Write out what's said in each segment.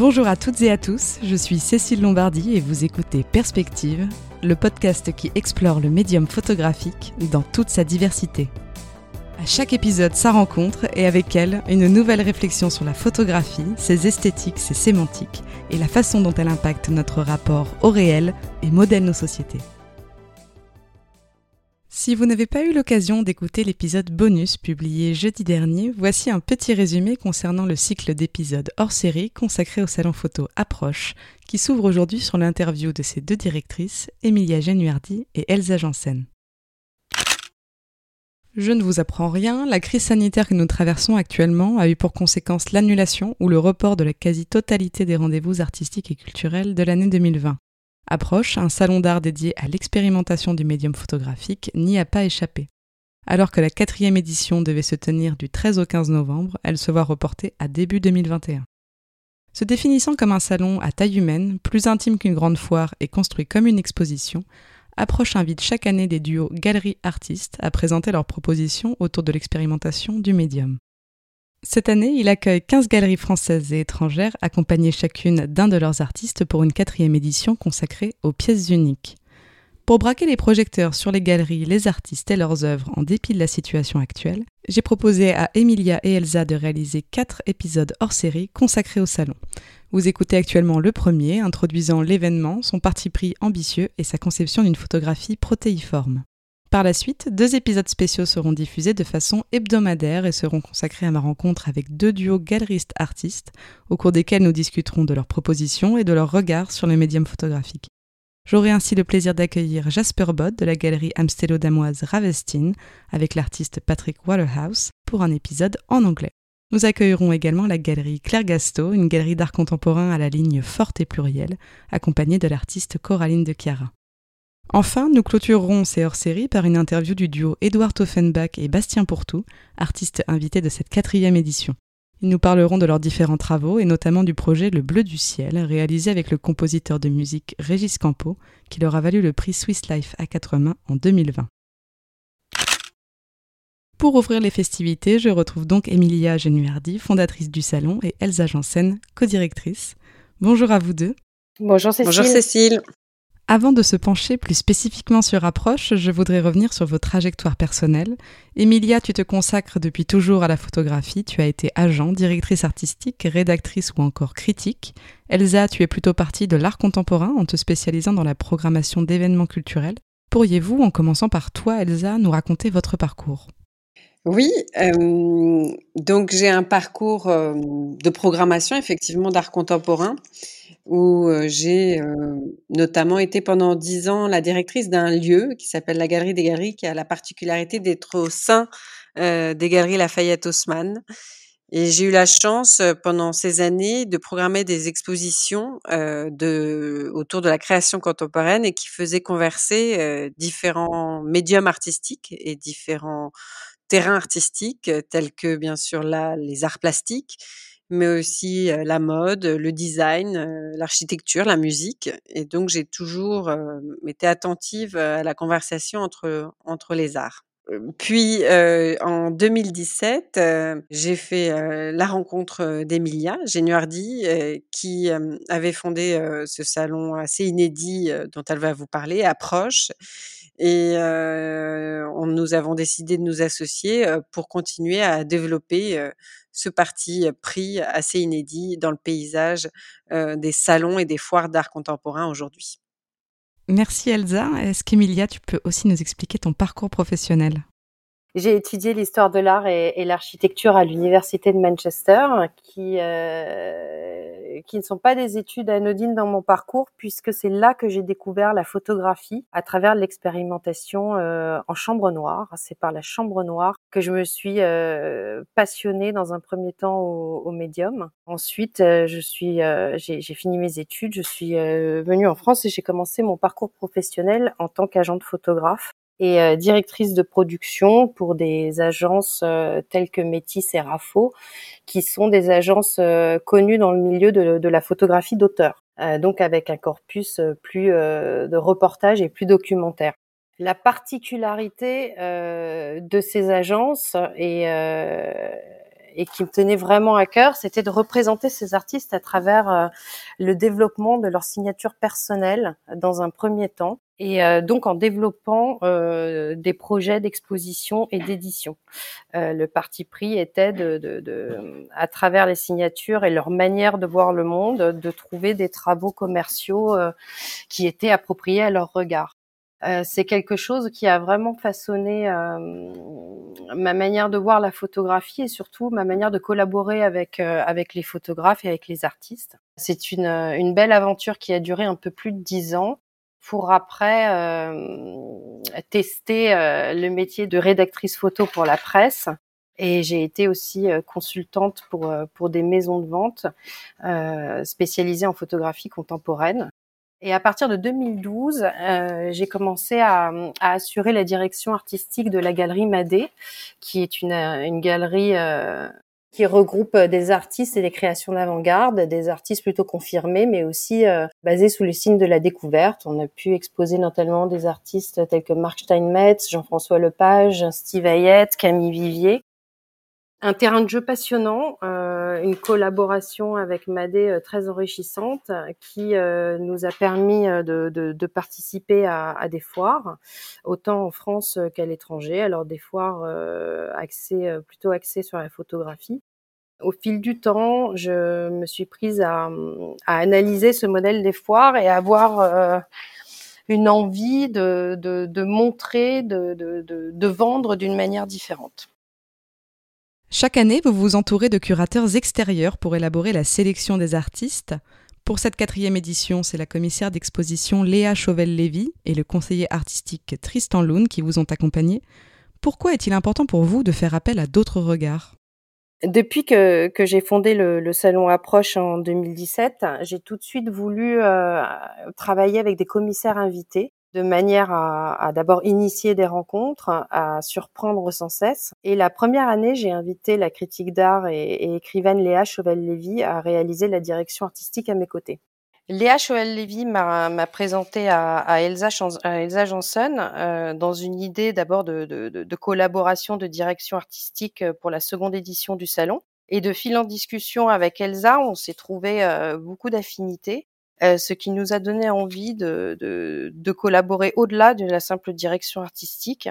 Bonjour à toutes et à tous, je suis Cécile Lombardi et vous écoutez Perspective, le podcast qui explore le médium photographique dans toute sa diversité. À chaque épisode, sa rencontre et avec elle, une nouvelle réflexion sur la photographie, ses esthétiques, ses sémantiques et la façon dont elle impacte notre rapport au réel et modèle nos sociétés. Si vous n'avez pas eu l'occasion d'écouter l'épisode bonus publié jeudi dernier, voici un petit résumé concernant le cycle d'épisodes hors série consacré au salon photo Approche, qui s'ouvre aujourd'hui sur l'interview de ses deux directrices, Emilia Genuardi et Elsa Janssen. Je ne vous apprends rien, la crise sanitaire que nous traversons actuellement a eu pour conséquence l'annulation ou le report de la quasi-totalité des rendez-vous artistiques et culturels de l'année 2020 approche, un salon d'art dédié à l'expérimentation du médium photographique n'y a pas échappé. Alors que la quatrième édition devait se tenir du 13 au 15 novembre, elle se voit reportée à début 2021. Se définissant comme un salon à taille humaine, plus intime qu'une grande foire et construit comme une exposition, Approche invite chaque année des duos galeries-artistes à présenter leurs propositions autour de l'expérimentation du médium. Cette année, il accueille 15 galeries françaises et étrangères, accompagnées chacune d'un de leurs artistes pour une quatrième édition consacrée aux pièces uniques. Pour braquer les projecteurs sur les galeries, les artistes et leurs œuvres en dépit de la situation actuelle, j'ai proposé à Emilia et Elsa de réaliser quatre épisodes hors série consacrés au salon. Vous écoutez actuellement le premier, introduisant l'événement, son parti pris ambitieux et sa conception d'une photographie protéiforme. Par la suite, deux épisodes spéciaux seront diffusés de façon hebdomadaire et seront consacrés à ma rencontre avec deux duos galeristes-artistes, au cours desquels nous discuterons de leurs propositions et de leur regard sur le médium photographique. J'aurai ainsi le plaisir d'accueillir Jasper Bod de la galerie amstello-damoise Ravestine avec l'artiste Patrick Waterhouse pour un épisode en anglais. Nous accueillerons également la galerie Claire Gasto, une galerie d'art contemporain à la ligne forte et plurielle, accompagnée de l'artiste Coraline de Chiara. Enfin, nous clôturerons ces hors-séries par une interview du duo Edouard Offenbach et Bastien Pourtout, artistes invités de cette quatrième édition. Ils nous parleront de leurs différents travaux et notamment du projet Le Bleu du Ciel, réalisé avec le compositeur de musique Régis Campo, qui leur a valu le prix Swiss Life à quatre mains en 2020. Pour ouvrir les festivités, je retrouve donc Emilia Genuardi, fondatrice du salon, et Elsa Janssen, co-directrice. Bonjour à vous deux. Bonjour Cécile. Bonjour Cécile. Avant de se pencher plus spécifiquement sur Approche, je voudrais revenir sur vos trajectoires personnelles. Emilia, tu te consacres depuis toujours à la photographie. Tu as été agent, directrice artistique, rédactrice ou encore critique. Elsa, tu es plutôt partie de l'art contemporain en te spécialisant dans la programmation d'événements culturels. Pourriez-vous, en commençant par toi, Elsa, nous raconter votre parcours? Oui, euh, donc j'ai un parcours euh, de programmation effectivement d'art contemporain où j'ai notamment été pendant dix ans la directrice d'un lieu qui s'appelle la Galerie des Galeries, qui a la particularité d'être au sein des Galeries Lafayette Haussmann. Et j'ai eu la chance pendant ces années de programmer des expositions autour de la création contemporaine et qui faisaient converser différents médiums artistiques et différents terrains artistiques, tels que bien sûr là les arts plastiques, mais aussi la mode, le design, l'architecture, la musique. Et donc, j'ai toujours été attentive à la conversation entre, entre les arts. Puis en 2017, j'ai fait la rencontre d'Emilia Genuardi, qui avait fondé ce salon assez inédit dont elle va vous parler, Approche. Et on, nous avons décidé de nous associer pour continuer à développer ce parti pris assez inédit dans le paysage des salons et des foires d'art contemporain aujourd'hui. Merci Elsa. Est-ce qu'Emilia, tu peux aussi nous expliquer ton parcours professionnel? J'ai étudié l'histoire de l'art et, et l'architecture à l'université de Manchester, qui euh, qui ne sont pas des études anodines dans mon parcours, puisque c'est là que j'ai découvert la photographie à travers l'expérimentation euh, en chambre noire. C'est par la chambre noire que je me suis euh, passionnée dans un premier temps au, au médium. Ensuite, euh, je suis, euh, j'ai fini mes études, je suis euh, venue en France et j'ai commencé mon parcours professionnel en tant qu'agent de photographe et euh, directrice de production pour des agences euh, telles que Métis et Rafo, qui sont des agences euh, connues dans le milieu de, de la photographie d'auteur, donc avec un corpus plus de reportage et plus documentaire. La particularité de ces agences et et qui me tenait vraiment à cœur, c'était de représenter ces artistes à travers le développement de leur signature personnelle dans un premier temps et donc en développant des projets d'exposition et d'édition. le parti pris était de, de, de, à travers les signatures et leur manière de voir le monde, de trouver des travaux commerciaux qui étaient appropriés à leur regard. Euh, c'est quelque chose qui a vraiment façonné euh, ma manière de voir la photographie et surtout ma manière de collaborer avec euh, avec les photographes et avec les artistes. C'est une, une belle aventure qui a duré un peu plus de dix ans pour après tester le métier de rédactrice photo pour la presse. Et j'ai été aussi consultante pour, pour des maisons de vente spécialisées en photographie contemporaine. Et à partir de 2012, euh, j'ai commencé à, à, assurer la direction artistique de la galerie Madé, qui est une, une galerie euh, qui regroupe des artistes et des créations d'avant-garde, des artistes plutôt confirmés, mais aussi euh, basés sous le signe de la découverte. On a pu exposer notamment des artistes tels que Marc Steinmetz, Jean-François Lepage, Steve Hayet, Camille Vivier. Un terrain de jeu passionnant, euh, une collaboration avec Madé euh, très enrichissante qui euh, nous a permis de, de, de participer à, à, des foires, autant en France qu'à l'étranger. Alors des foires axées, plutôt axées sur la photographie. Au fil du temps, je me suis prise à, à analyser ce modèle des foires et à avoir une envie de, de, montrer, de vendre d'une manière différente. Chaque année, vous vous entourez de curateurs extérieurs pour élaborer la sélection des artistes. Pour cette quatrième édition, c'est la commissaire d'exposition Léa Chauvel-Lévy et le conseiller artistique Tristan Loun qui vous ont accompagné. Pourquoi est-il important pour vous de faire appel à d'autres regards? Depuis que, j'ai fondé le, le, salon Approche en 2017, j'ai tout de suite voulu euh, travailler avec des commissaires invités de manière à, à d'abord initier des rencontres, à surprendre sans cesse. Et la première année, j'ai invité la critique d'art et, écrivaine Léa Chauvel-Lévy à réaliser la direction artistique à mes côtés. Léa Chauvel-Lévy m'a présenté à, à, Elsa, à Elsa Johnson euh, dans une idée d'abord de, de, de, collaboration de direction artistique pour la seconde édition du salon. Et de fil en discussion avec Elsa, on s'est trouvé euh, beaucoup d'affinités. Euh, ce qui nous a donné envie de, de, de collaborer au-delà de la simple direction artistique,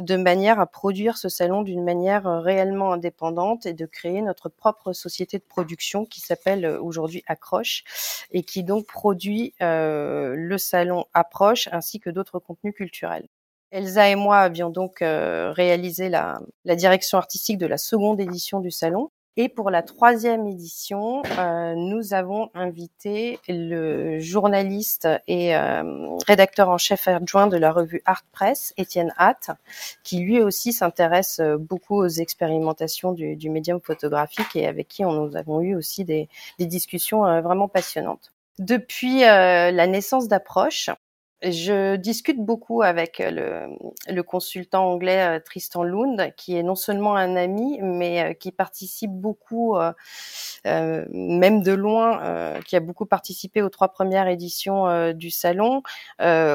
de manière à produire ce salon d'une manière euh, réellement indépendante et de créer notre propre société de production qui s'appelle euh, aujourd'hui Accroche et qui donc produit euh, le salon Approche ainsi que d'autres contenus culturels. Elsa et moi avions donc réalisé la, la, direction artistique de la seconde édition du salon et pour la troisième édition, euh, nous avons invité le journaliste et euh, rédacteur en chef adjoint de la revue Art Press, Étienne Hatt, qui lui aussi s'intéresse euh, beaucoup aux expérimentations du, du, médium photographique et avec qui on, nous avons eu aussi des, des discussions euh, vraiment passionnantes. Depuis euh, la naissance d'Approche, je discute beaucoup avec le, le consultant anglais euh, Tristan Lund, qui est non seulement un ami, mais euh, qui participe beaucoup, euh, euh même de loin, euh, qui a beaucoup participé aux trois premières éditions du salon,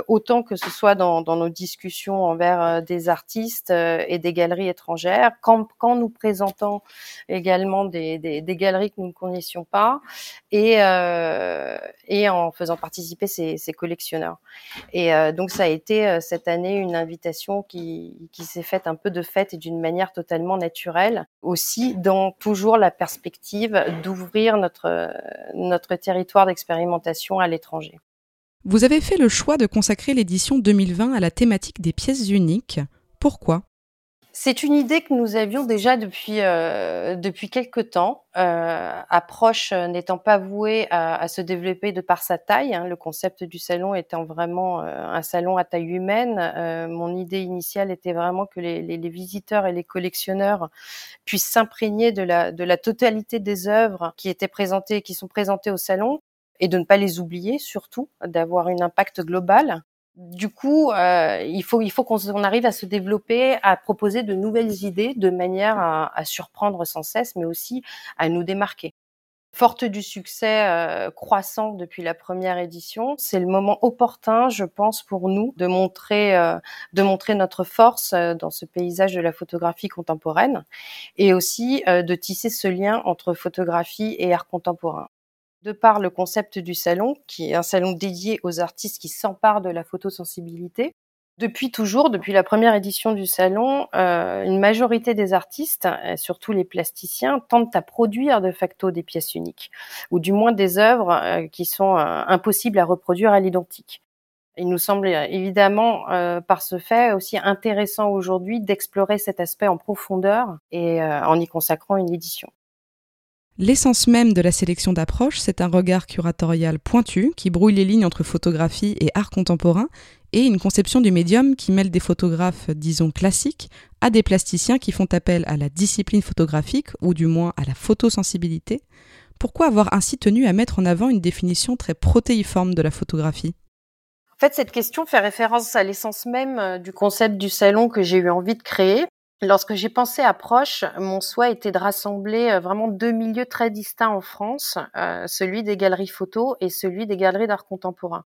autant que ce soit dans, dans nos discussions envers des artistes et des galeries étrangères, quand, quand nous présentons également des, des, des, galeries que nous ne connaissions pas, et, et en faisant participer ces collectionneurs. Et euh, donc ça a été euh, cette année une invitation qui, qui s'est faite un peu de fête et d'une manière totalement naturelle, aussi dans toujours la perspective d'ouvrir notre, notre territoire d'expérimentation à l'étranger. Vous avez fait le choix de consacrer l'édition 2020 à la thématique des pièces uniques. Pourquoi? C'est une idée que nous avions déjà depuis euh, depuis quelque temps. Euh, approche n'étant pas vouée à, à, se développer de par sa taille, hein, le concept du salon étant vraiment euh, un salon à taille humaine. Euh, mon idée initiale était vraiment que les, les, les, visiteurs et les collectionneurs puissent s'imprégner de la de la totalité des œuvres qui étaient présentées, qui sont présentées au salon, et de ne pas les oublier surtout, d'avoir un impact global du coup, euh, il faut, il faut qu'on arrive à se développer, à proposer de nouvelles idées de manière à, à, surprendre sans cesse, mais aussi à nous démarquer. Forte du succès euh, croissant depuis la première édition, c'est le moment opportun, je pense, pour nous de montrer, euh, de montrer notre force euh, dans ce paysage de la photographie contemporaine et aussi de tisser ce lien entre photographie et art contemporain. De par le concept du salon, qui est un salon dédié aux artistes qui s'emparent de la photosensibilité, depuis toujours, depuis la première édition du salon, euh, une majorité des artistes, euh, surtout les plasticiens, tentent à produire de facto des pièces uniques, ou du moins des œuvres euh, qui sont impossibles à reproduire à l'identique. Il nous semble évidemment, par ce fait, aussi intéressant aujourd'hui d'explorer cet aspect en profondeur et en y consacrant une édition. L'essence même de la sélection d'approche, c'est un regard curatorial pointu qui brouille les lignes entre photographie et art contemporain et une conception du médium qui mêle des photographes, disons, classiques à des plasticiens qui font appel à la discipline photographique ou du moins à la photosensibilité. Pourquoi avoir ainsi tenu à mettre en avant une définition très protéiforme de la photographie? En fait, cette question fait référence à l'essence même euh, du concept du salon que j'ai eu envie de créer, Lorsque j'ai pensé à Proche, mon souhait était de rassembler euh, vraiment deux milieux très distincts en France, euh, celui des galeries photo et celui des galeries d'art contemporain.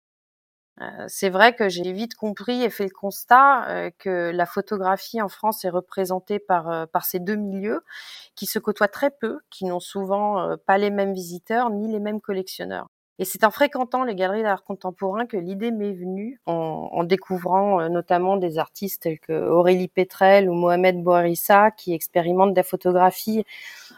Euh, c'est vrai que j'ai vite compris et fait le constat que la photographie en France est représentée par ces deux milieux qui se côtoient très peu, qui n'ont souvent pas les mêmes visiteurs ni les mêmes collectionneurs. Et c'est en fréquentant les galeries d'art contemporain que l'idée m'est venue, en, en découvrant euh, notamment des artistes tels que Aurélie Petrel ou Mohamed Bouharissa qui expérimentent la photographie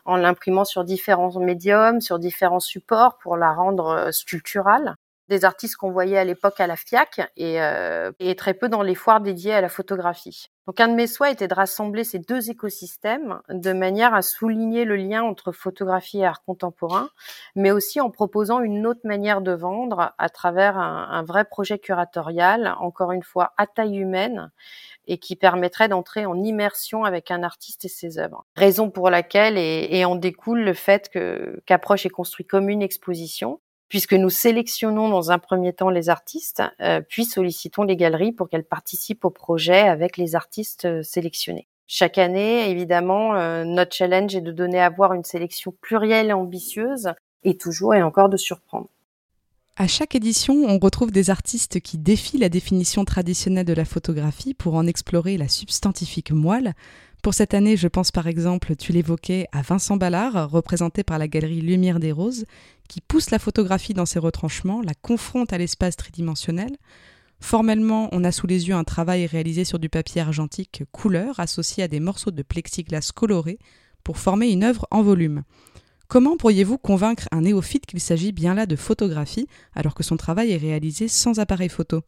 en l'imprimant sur différents médiums, sur différents supports pour la rendre euh, sculpturale des artistes qu'on voyait à l'époque à la FIAC et, euh, et, très peu dans les foires dédiées à la photographie. Donc un de mes souhaits était de rassembler ces deux écosystèmes de manière à souligner le lien entre photographie et art contemporain, mais aussi en proposant une autre manière de vendre à travers un, vrai projet curatorial, encore une fois à taille humaine, et qui permettrait d'entrer en immersion avec un artiste et ses œuvres. Raison pour laquelle et, et en découle le fait que qu'Approche est construit comme une exposition puisque nous sélectionnons dans un premier temps les artistes, euh, puis sollicitons les galeries pour qu'elles participent au projet avec les artistes euh, sélectionnés. Chaque année, évidemment, euh, notre challenge est de donner à voir une sélection plurielle et ambitieuse, et toujours et encore de surprendre. À chaque édition, on retrouve des artistes qui défient la définition traditionnelle de la photographie pour en explorer la substantifique moelle, pour cette année, je pense par exemple, tu l'évoquais, à Vincent Ballard, représenté par la galerie Lumière des Roses, qui pousse la photographie dans ses retranchements, la confronte à l'espace tridimensionnel. Formellement, on a sous les yeux un travail réalisé sur du papier argentique couleur associé à des morceaux de plexiglas colorés pour former une œuvre en volume. Comment pourriez-vous convaincre un néophyte qu'il s'agit bien là de photographie alors que son travail est réalisé sans appareil photo?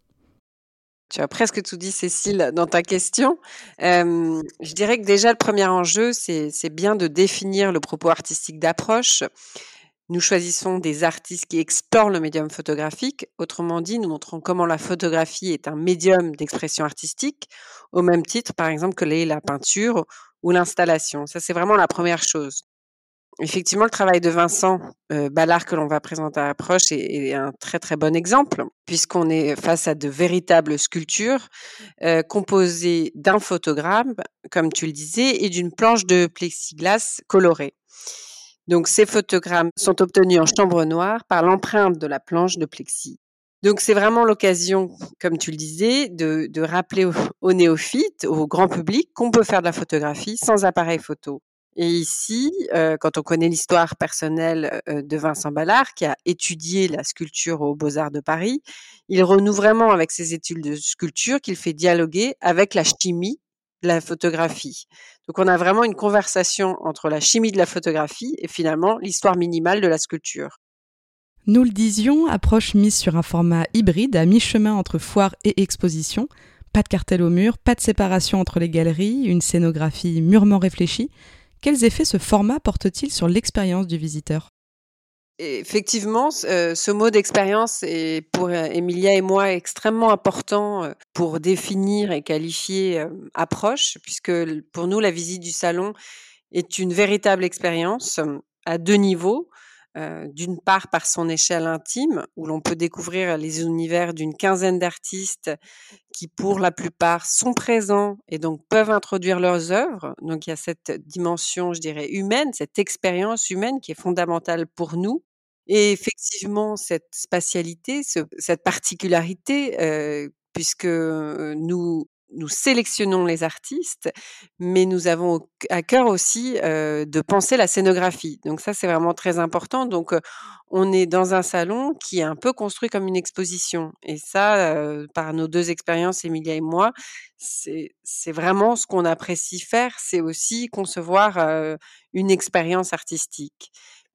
Tu as presque tout dit, Cécile, dans ta question. Je dirais que déjà, le premier enjeu, c'est bien de définir le propos artistique d'approche. Nous choisissons des artistes qui explorent le médium photographique. Autrement dit, nous montrons comment la photographie est un médium d'expression artistique, au même titre, par exemple, que la peinture ou l'installation. Ça, c'est vraiment la première chose effectivement, le travail de Vincent euh, Ballard que l'on va présenter à l'approche est, un très très bon exemple, puisqu'on est face à de véritables sculptures euh, composées d'un photogramme, comme tu le disais, et d'une planche de plexiglas colorée. Donc ces photogrammes sont obtenus en chambre noire par l'empreinte de la planche de plexi. Donc c'est vraiment l'occasion, comme tu le disais, de rappeler aux néophytes, au grand public, qu'on peut faire de la photographie sans appareil photo. Et ici, quand on connaît l'histoire personnelle de Vincent Ballard, qui a étudié la sculpture aux Beaux-Arts de Paris, il renoue vraiment avec ses études de sculpture qu'il fait dialoguer avec la chimie de la photographie. Donc on a vraiment une conversation entre la chimie de la photographie et finalement l'histoire minimale de la sculpture. Nous le disions, approche mise sur un format hybride à mi-chemin entre foire et exposition. Pas de cartel au mur, pas de séparation entre les galeries, une scénographie mûrement réfléchie. Quels effets ce format porte-t-il sur l'expérience du visiteur? Effectivement, euh, ce mot d'expérience est pour euh, Emilia et moi extrêmement important euh, pour définir et qualifier approche, puisque pour nous, la visite du salon est une véritable expérience à deux niveaux. D'une part par son échelle intime, où l'on peut découvrir les univers d'une quinzaine d'artistes qui, pour la plupart, sont présents et donc peuvent introduire leurs œuvres. Donc il y a cette dimension, je dirais, humaine, cette expérience humaine qui est fondamentale pour nous. Et effectivement, cette spatialité, cette particularité, puisque nous nous sélectionnons les artistes, mais nous avons à cœur aussi de penser la scénographie. Donc ça, c'est vraiment très important. Donc on est dans un salon qui est un peu construit comme une exposition. Et ça, par nos deux expériences, Emilia et moi, c'est vraiment ce qu'on apprécie faire, c'est aussi concevoir une expérience artistique.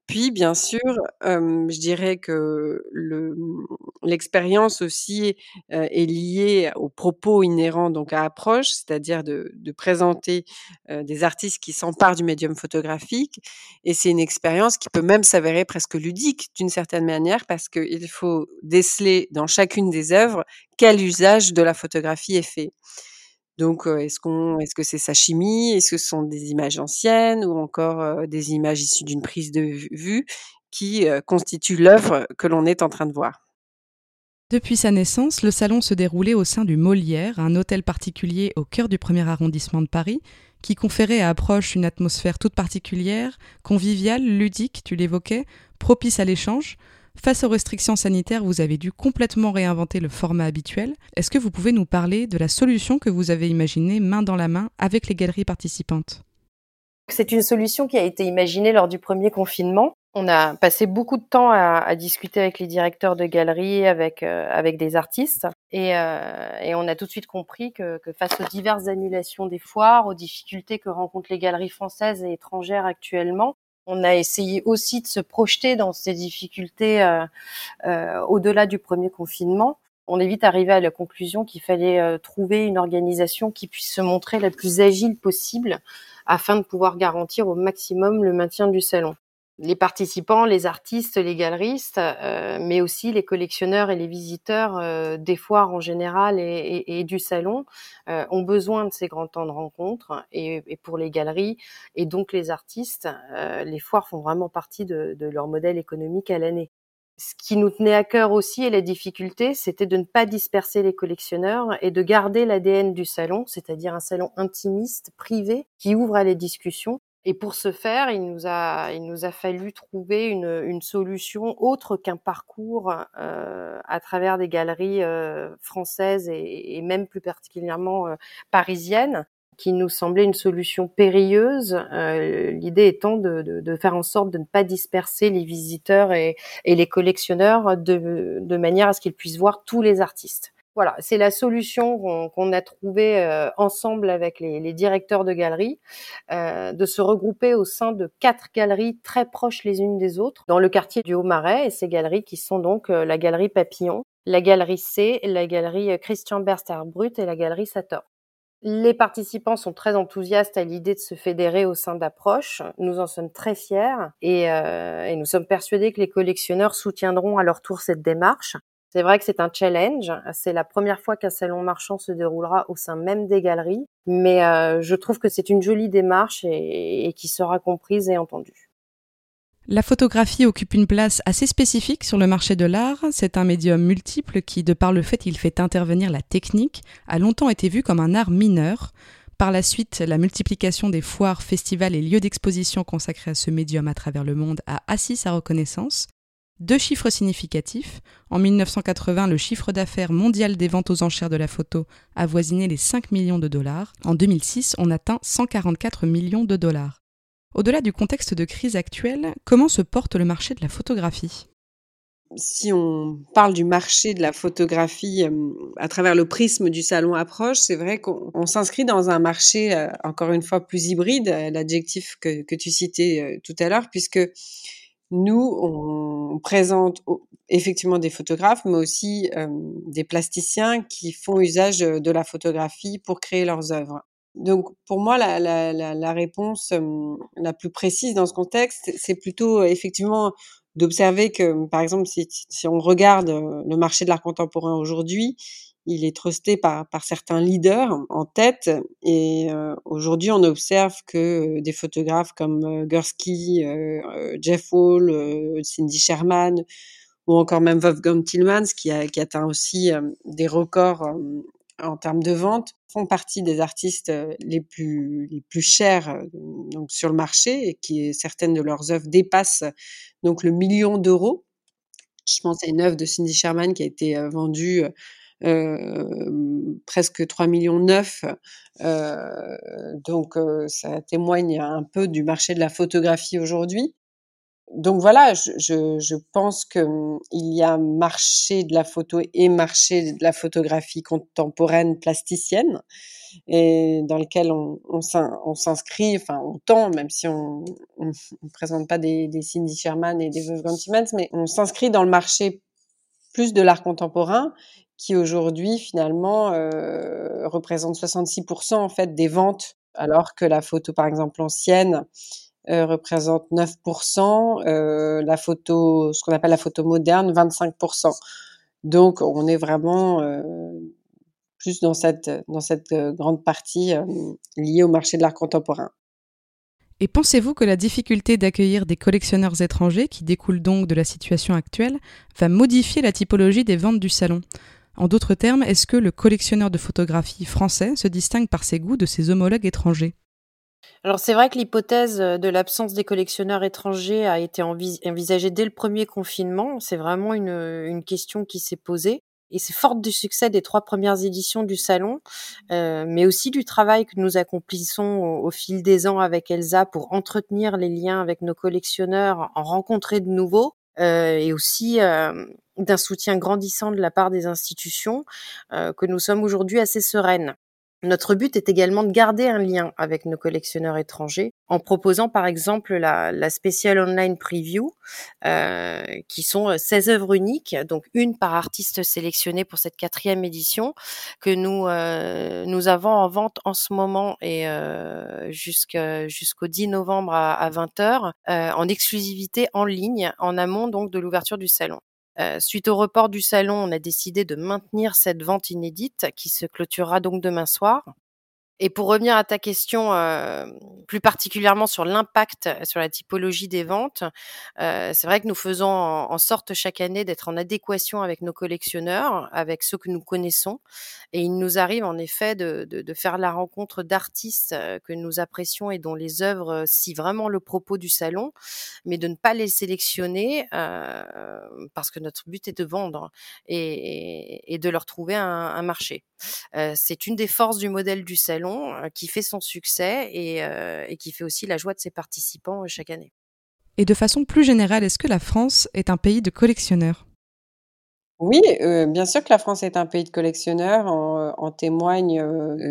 Puis, bien sûr, je dirais que mmh, l'expérience aussi, est liée aux propos inhérents donc à Approche, c'est-à-dire de présenter, des artistes qui s'emparent du médium photographique et c'est une expérience qui peut même s'avérer presque ludique d'une certaine manière parce qu'il faut déceler dans chacune des œuvres quel usage de la photographie est fait. Donc, est-ce qu'on, est-ce que c'est sa chimie? Est-ce que ce sont des images anciennes ou encore des images issues d'une prise de vue qui constituent l'œuvre que l'on est en train de voir? Depuis sa naissance, le salon se déroulait au sein du Molière, un hôtel particulier au cœur du premier arrondissement de Paris, qui conférait à Approche une atmosphère toute particulière, conviviale, ludique, tu l'évoquais, propice à l'échange, Face aux restrictions sanitaires, vous avez dû complètement réinventer le format habituel. Est-ce que vous pouvez nous parler de la solution que vous avez imaginée main dans la main avec les galeries participantes? C'est une solution qui a été imaginée lors du premier confinement. On a passé beaucoup de temps à, discuter avec les directeurs de galeries, avec, euh, avec des artistes, et, euh, et, on a tout de suite compris que, face aux diverses annulations des foires, aux difficultés que rencontrent les galeries françaises et étrangères actuellement, on a essayé aussi de se projeter dans ces difficultés euh, euh, au-delà du premier confinement. On est vite arrivé à la conclusion qu'il fallait euh, trouver une organisation qui puisse se montrer la plus agile possible afin de pouvoir garantir au maximum le maintien du salon les participants, les artistes, les galeristes, euh, mais aussi les collectionneurs et les visiteurs euh, des foires en général et, du salon euh, ont besoin de ces grands temps de rencontre. Et, pour les galeries et donc les artistes, les foires font vraiment partie de, de leur modèle économique à l'année. Ce qui nous tenait à cœur aussi et la difficulté, c'était de ne pas disperser les collectionneurs et de garder l'ADN du salon, c'est-à-dire un salon intimiste, privé, qui ouvre à les discussions et pour ce faire, il nous a, il nous a fallu trouver une, une solution autre qu'un parcours euh, à travers des galeries euh, françaises et, et, même plus particulièrement euh, parisiennes, qui nous semblait une solution périlleuse. Euh, l'idée étant de, de, de, faire en sorte de ne pas disperser les visiteurs et, et les collectionneurs de, de manière à ce qu'ils puissent voir tous les artistes. Voilà, c'est la solution qu'on a trouvée euh, ensemble avec les, directeurs de galeries, euh, de se regrouper au sein de quatre galeries très proches les unes des autres dans le quartier du Haut-Marais. Et ces galeries qui sont donc euh, la galerie Papillon, la galerie C, la galerie Christian Berster-Brut et la galerie Sator. Les participants sont très enthousiastes à l'idée de se fédérer au sein d'Approche. Nous en sommes très fiers et, et nous sommes persuadés que les collectionneurs soutiendront à leur tour cette démarche. C'est vrai que c'est un challenge. C'est la première fois qu'un salon marchand se déroulera au sein même des galeries, mais euh, je trouve que c'est une jolie démarche et, qui sera comprise et entendue. La photographie occupe une place assez spécifique sur le marché de l'art. C'est un médium multiple qui, de par le fait qu'il fait intervenir la technique, a longtemps été vu comme un art mineur. Par la suite, la multiplication des foires, festivals et lieux d'exposition consacrés à ce médium à travers le monde a assis sa reconnaissance. Deux chiffres significatifs. En 1980, le chiffre d'affaires mondial des ventes aux enchères de la photo avoisinait les 5 millions de dollars. En 2006, on atteint 144 millions de dollars. Au-delà du contexte de crise actuelle, comment se porte le marché de la photographie? Si on parle du marché de la photographie euh, à travers le prisme du salon approche, c'est vrai qu'on s'inscrit dans un marché, euh, encore une fois, plus hybride, euh, l'adjectif que, que, tu citais tout à l'heure, puisque nous, on présente effectivement des photographes, mais aussi des plasticiens qui font usage de la photographie pour créer leurs œuvres. Donc, pour moi, la, la, la, la réponse la plus précise dans ce contexte, c'est plutôt effectivement d'observer que, par exemple, si, on regarde le marché de l'art contemporain aujourd'hui, il est trusté par, certains leaders en tête. Et aujourd'hui, on observe que des photographes comme Gursky, Jeff Wall, Cindy Sherman, ou encore même Wolfgang Tillmans, qui atteint aussi des records en termes de vente, font partie des artistes les plus les plus chers donc sur le marché et qui certaines de leurs œuvres dépassent donc le million d'euros. Je pense à une œuvre de Cindy Sherman qui a été vendue presque 3 millions neuf. donc ça témoigne un peu du marché de la photographie aujourd'hui donc voilà, je, pense qu'il mmh, y a marché de la photo et marché de la photographie contemporaine plasticienne, et dans lequel on, on s'inscrit, enfin on tend, même si on ne présente pas des, Cindy Sherman et des Wolfgang Timmons, mais on s'inscrit dans le marché plus de l'art contemporain qui aujourd'hui finalement euh, représente 66% en fait des ventes, alors que la photo par exemple ancienne euh, représente 9%, euh, la photo, ce qu'on appelle la photo moderne, 25%. Donc, on est vraiment euh, plus dans cette, dans cette grande partie liée au marché de l'art contemporain. Et pensez-vous que la difficulté d'accueillir des collectionneurs étrangers, qui découle donc de la situation actuelle, va modifier la typologie des ventes du salon? En d'autres termes, est-ce que le collectionneur de photographie français se distingue par ses goûts de ses homologues étrangers? Alors c'est vrai que l'hypothèse de l'absence des collectionneurs étrangers a été envisagée dès le premier confinement. C'est vraiment une, une question qui s'est posée. Et c'est forte du succès des trois premières éditions du salon, euh, mais aussi du travail que nous accomplissons au, fil des ans avec Elsa pour entretenir les liens avec nos collectionneurs, en rencontrer de nouveaux, euh, et aussi euh, d'un soutien grandissant de la part des institutions, euh, que nous sommes aujourd'hui assez sereines. Notre but est également de garder un lien avec nos collectionneurs étrangers en proposant par exemple la, la Special Online Preview, euh, qui sont 16 œuvres uniques, donc une par artiste sélectionné pour cette quatrième édition, que nous, euh, nous avons en vente en ce moment et euh, jusqu'au 10 novembre à, à 20h, euh, en exclusivité en ligne, en amont donc de l'ouverture du salon. Euh, suite au report du salon, on a décidé de maintenir cette vente inédite qui se clôturera donc demain soir. Et pour revenir à ta question euh, plus particulièrement sur l'impact sur la typologie des ventes, euh, c'est vrai que nous faisons en, sorte chaque année d'être en adéquation avec nos collectionneurs, avec ceux que nous connaissons. Et il nous arrive en effet de, de, de faire la rencontre d'artistes euh, que nous apprécions et dont les œuvres si vraiment le propos du salon, mais de ne pas les sélectionner euh, parce que notre but est de vendre et, et de leur trouver un, un marché. Euh, c'est une des forces du modèle du salon euh, qui fait son succès euh, et, qui fait aussi la joie de ses participants euh, chaque année. Et de façon plus générale, est-ce que la France est un pays de collectionneurs? Oui, bien sûr que la France est un pays de collectionneurs. En, témoignent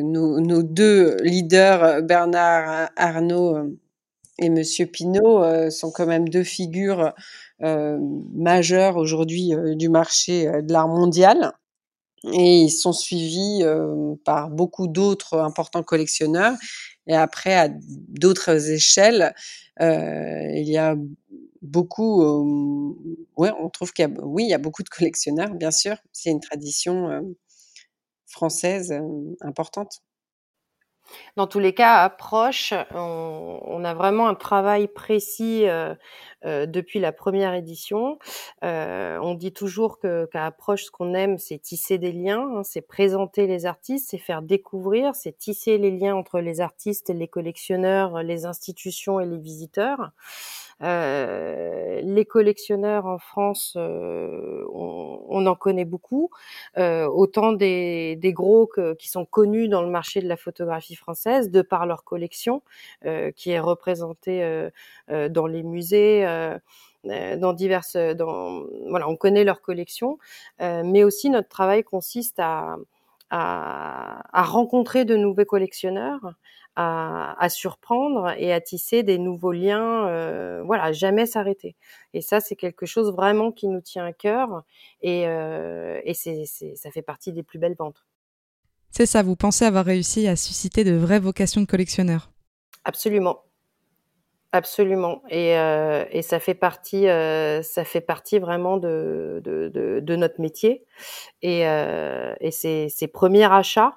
nos, deux leaders, Bernard Arnault et Monsieur Pinault, sont quand même deux figures majeures aujourd'hui du marché de l'art mondial et ils sont suivis par beaucoup d'autres importants collectionneurs. Et après, à d'autres échelles, il y a beaucoup, ouais, on trouve qu'il y a, beaucoup de collectionneurs, bien sûr. C'est une tradition française importante. Dans tous les cas, approche, on, on a vraiment un travail précis euh, euh, depuis la première édition. Euh, on dit toujours qu'à approche, ce qu'on aime, c'est tisser des liens, hein, c'est présenter les artistes, c'est faire découvrir, c'est tisser les liens entre les artistes, les collectionneurs, les institutions et les visiteurs. Euh, les collectionneurs en France, euh, on, en connaît beaucoup, euh, autant des, des gros que, qui sont connus dans le marché de la photographie française de par leur collection, qui est représentée dans les musées. Dans diverses, dans, voilà, on connaît leur collection, mais aussi notre travail consiste à, à, à rencontrer de nouveaux collectionneurs, à, à, surprendre et à tisser des nouveaux liens, euh, voilà, jamais s'arrêter. Et ça, c'est quelque chose vraiment qui nous tient à cœur et, euh, et c'est, ça fait partie des plus belles ventes. C'est ça, vous pensez avoir réussi à susciter de vraies vocations de collectionneurs? Absolument. Absolument. Et, euh, et ça fait partie, euh, ça fait partie vraiment de, de, de, de notre métier. Et, euh, et ces, ces premiers achats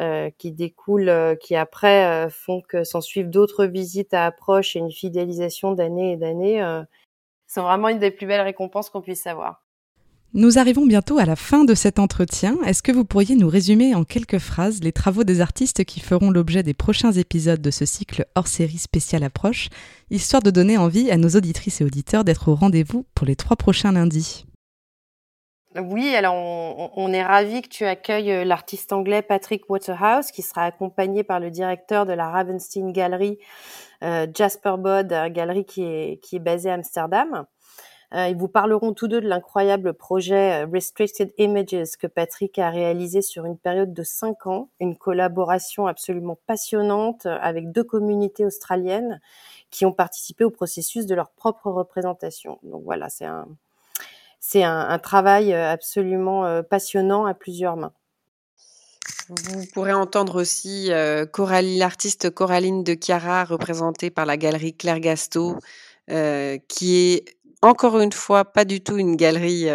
euh, qui découlent, euh, qui après euh, font que s'en suivent d'autres visites à approche et une fidélisation d'année et d'année, sont vraiment une des plus belles récompenses qu'on puisse avoir. Nous arrivons bientôt à la fin de cet entretien. Est-ce que vous pourriez nous résumer en quelques phrases les travaux des artistes qui feront l'objet des prochains épisodes de ce cycle hors série spécial approche, histoire de donner envie à nos auditrices et auditeurs d'être au rendez-vous pour les trois prochains lundis oui, alors on, est ravi que tu accueilles l'artiste anglais Patrick Waterhouse, qui sera accompagné par le directeur de la Ravenstein Gallery, euh, Jasper Bod, galerie qui qui est basée à Amsterdam. Euh, ils vous parleront tous deux de l'incroyable projet euh, Restricted Images que Patrick a réalisé sur une période de cinq ans, une collaboration absolument passionnante avec deux communautés australiennes qui ont participé au processus de leur propre représentation. Donc voilà, c'est un, c'est un, travail euh, absolument passionnant à plusieurs mains. Vous pourrez entendre aussi l'artiste Coraline de Chiara, représentée par la galerie Claire Gasto, qui est encore une fois, pas du tout une galerie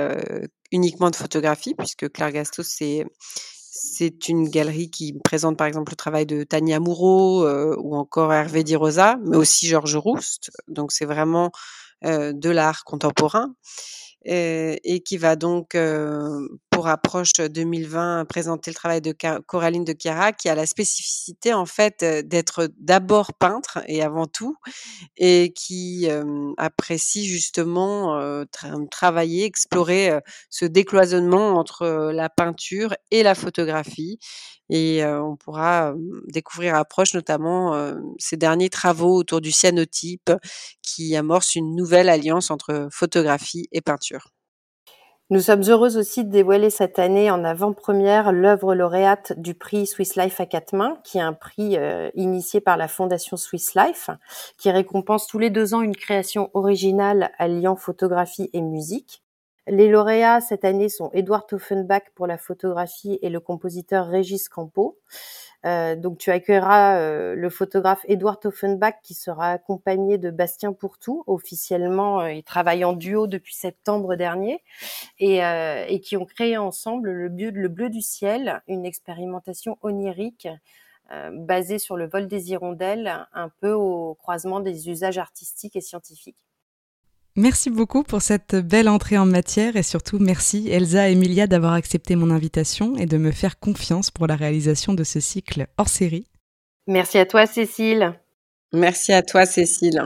uniquement de photographie, puisque Claire Gasto, c'est c'est une galerie qui présente par exemple le travail de Tania Moureau ou encore Hervé Di Rosa, mais aussi Georges Rouste. Donc c'est vraiment de l'art contemporain et qui va donc pour approche 2020 présenter le travail de Coraline de Chiara qui a la spécificité en fait d'être d'abord peintre et avant tout et qui apprécie justement travailler, explorer ce décloisonnement entre la peinture et la photographie et on pourra découvrir approche notamment ces derniers travaux autour du cyanotype qui amorce une nouvelle alliance entre photographie et peinture. Nous sommes heureux aussi de dévoiler cette année en avant-première l'œuvre lauréate du prix Swiss Life à quatre mains, qui est un prix euh, initié par la Fondation Swiss Life, qui récompense tous les deux ans une création originale alliant photographie et musique. Les lauréats cette année sont Edouard Offenbach pour la photographie et le compositeur Régis Campo. Euh, donc tu accueilleras euh, le photographe Edouard Offenbach qui sera accompagné de Bastien Pourtout. Officiellement, euh, ils travaillent en duo depuis septembre dernier et, et qui ont créé ensemble le, le Bleu du ciel, une expérimentation onirique basée sur le vol des hirondelles, un peu au croisement des usages artistiques et scientifiques. Merci beaucoup pour cette belle entrée en matière et surtout merci Elsa et Emilia d'avoir accepté mon invitation et de me faire confiance pour la réalisation de ce cycle hors série. Merci à toi Cécile. Merci à toi Cécile.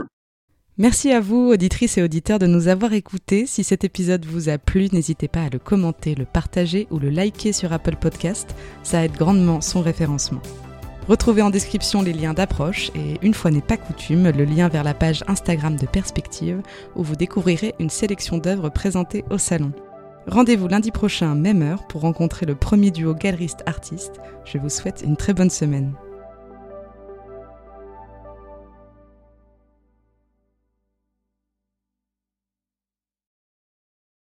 Merci à vous, auditrices et auditeurs, de nous avoir écoutés. Si cet épisode vous a plu, n'hésitez pas à le commenter, le partager ou le liker sur Apple Podcast. Ça aide grandement son référencement. Retrouvez en description les liens d'approche et, une fois n'est pas coutume, le lien vers la page Instagram de Perspective où vous découvrirez une sélection d'œuvres présentées au salon. Rendez-vous lundi prochain, même heure, pour rencontrer le premier duo galeriste-artiste. Je vous souhaite une très bonne semaine.